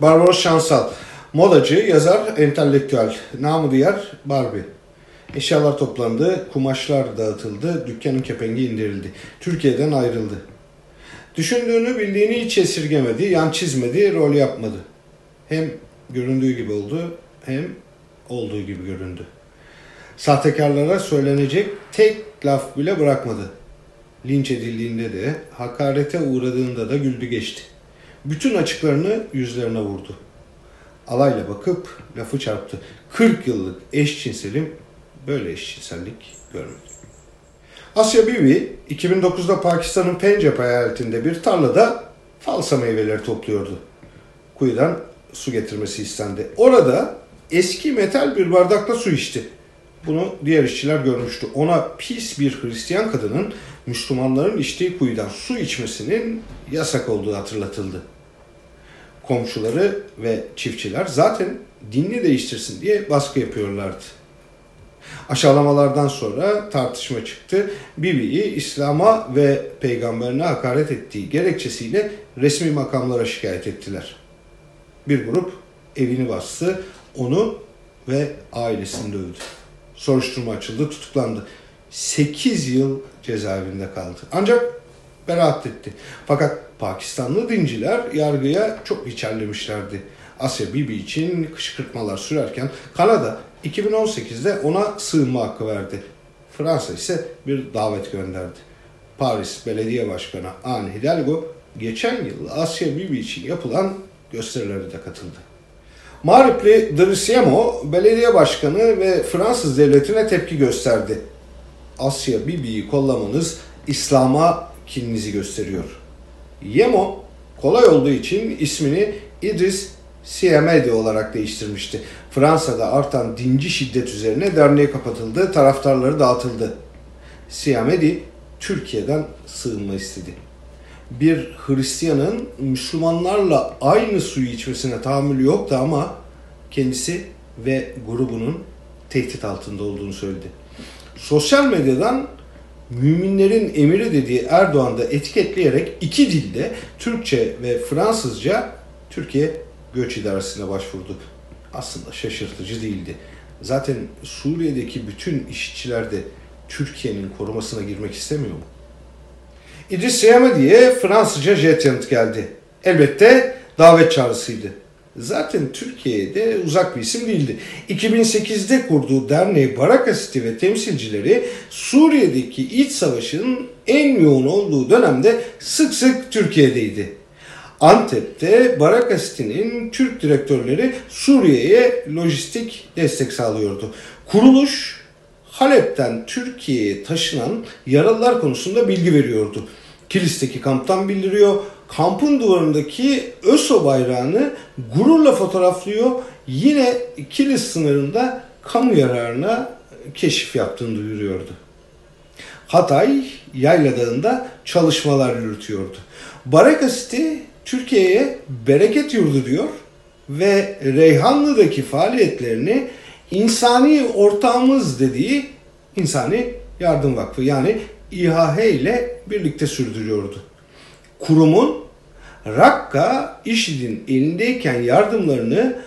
Barbaros Şansal, modacı, yazar, entelektüel, namı diğer Barbie. Eşyalar toplandı, kumaşlar dağıtıldı, dükkanın kepengi indirildi. Türkiye'den ayrıldı. Düşündüğünü bildiğini hiç esirgemedi, yan çizmedi, rol yapmadı. Hem göründüğü gibi oldu, hem olduğu gibi göründü. Sahtekarlara söylenecek tek laf bile bırakmadı. Linç edildiğinde de, hakarete uğradığında da güldü geçti. Bütün açıklarını yüzlerine vurdu. Alayla bakıp lafı çarptı. 40 yıllık eşcinselim böyle eşcinsellik görmedi. Asya Bibi 2009'da Pakistan'ın Pencap eyaletinde bir tarlada falsa meyveleri topluyordu. Kuyudan su getirmesi istendi. Orada eski metal bir bardakla su içti. Bunu diğer işçiler görmüştü. Ona pis bir Hristiyan kadının Müslümanların içtiği kuyudan su içmesinin yasak olduğu hatırlatıldı. Komşuları ve çiftçiler zaten dinini değiştirsin diye baskı yapıyorlardı. Aşağılamalardan sonra tartışma çıktı. Bibi'yi İslam'a ve peygamberine hakaret ettiği gerekçesiyle resmi makamlara şikayet ettiler. Bir grup evini bastı, onu ve ailesini dövdü. Soruşturma açıldı, tutuklandı. 8 yıl cezaevinde kaldı. Ancak beraat etti. Fakat Pakistanlı dinciler yargıya çok içerlemişlerdi. Asya Bibi için kışkırtmalar sürerken Kanada 2018'de ona sığınma hakkı verdi. Fransa ise bir davet gönderdi. Paris Belediye Başkanı Anne Hidalgo geçen yıl Asya Bibi için yapılan gösterilere de katıldı. Maripli Drisiemo belediye başkanı ve Fransız devletine tepki gösterdi. Asya Bibi'yi kollamanız İslam'a kininizi gösteriyor. Yemo kolay olduğu için ismini İdris Siemedi olarak değiştirmişti. Fransa'da artan dinci şiddet üzerine derneği kapatıldı, taraftarları dağıtıldı. Siemedi Türkiye'den sığınma istedi. Bir Hristiyanın Müslümanlarla aynı suyu içmesine tahammülü yoktu ama kendisi ve grubunun tehdit altında olduğunu söyledi. Sosyal medyadan müminlerin emiri dediği Erdoğan'da etiketleyerek iki dilde Türkçe ve Fransızca Türkiye Göç İdaresi'ne başvurdu. Aslında şaşırtıcı değildi. Zaten Suriye'deki bütün işçiler de Türkiye'nin korumasına girmek istemiyor mu? İdris Siyamedi'ye Fransızca jet yanıt geldi. Elbette davet çağrısıydı. Zaten Türkiye'de uzak bir isim değildi. 2008'de kurduğu derneği Baraka City ve temsilcileri Suriye'deki iç savaşın en yoğun olduğu dönemde sık sık Türkiye'deydi. Antep'te Baraka City'nin Türk direktörleri Suriye'ye lojistik destek sağlıyordu. Kuruluş Halep'ten Türkiye'ye taşınan yaralılar konusunda bilgi veriyordu. Kilis'teki kamptan bildiriyor. Kampın duvarındaki ÖSO bayrağını gururla fotoğraflıyor. Yine Kilis sınırında kamu yararına keşif yaptığını duyuruyordu. Hatay Yayla Dağı'nda çalışmalar yürütüyordu. Baraka City Türkiye'ye bereket yurdu diyor ve Reyhanlı'daki faaliyetlerini insani ortağımız dediği İnsani Yardım Vakfı yani İHH ile birlikte sürdürüyordu. Kurumun Rakka IŞİD'in elindeyken yardımlarını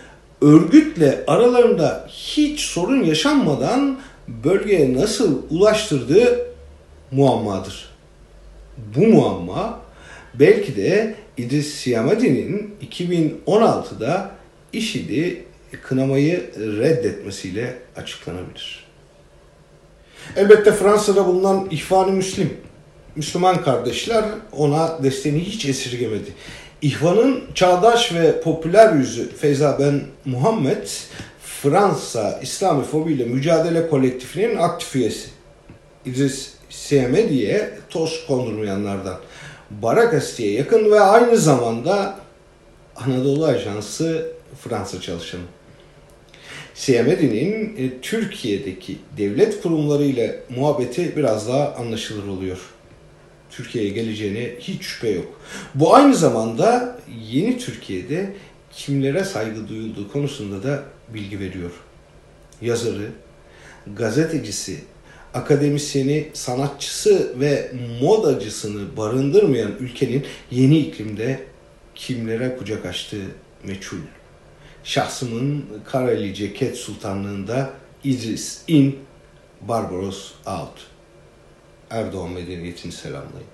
örgütle aralarında hiç sorun yaşanmadan bölgeye nasıl ulaştırdığı muammadır. Bu muamma belki de İdris Siyamadi'nin 2016'da IŞİD'i kınamayı reddetmesiyle açıklanabilir. Elbette Fransa'da bulunan İhvan-ı Müslim, Müslüman kardeşler ona desteğini hiç esirgemedi. İhvan'ın çağdaş ve popüler yüzü Feyza Ben Muhammed, Fransa İslamofobi ile Mücadele Kolektifinin aktif üyesi. İdris Siyamedi'ye toz kondurmayanlardan. Barakasiti'ye yakın ve aynı zamanda Anadolu Ajansı Fransa çalışanı. Siyemedi'nin e, Türkiye'deki devlet kurumları ile muhabbeti biraz daha anlaşılır oluyor. Türkiye'ye geleceğine hiç şüphe yok. Bu aynı zamanda yeni Türkiye'de kimlere saygı duyulduğu konusunda da bilgi veriyor. Yazarı, gazetecisi, akademisyeni, sanatçısı ve modacısını barındırmayan ülkenin yeni iklimde kimlere kucak açtığı meçhul. Şahsımın Kareli Ceket Sultanlığında İdris in, Barbaros out. Erdoğan medeniyetini selamlayın.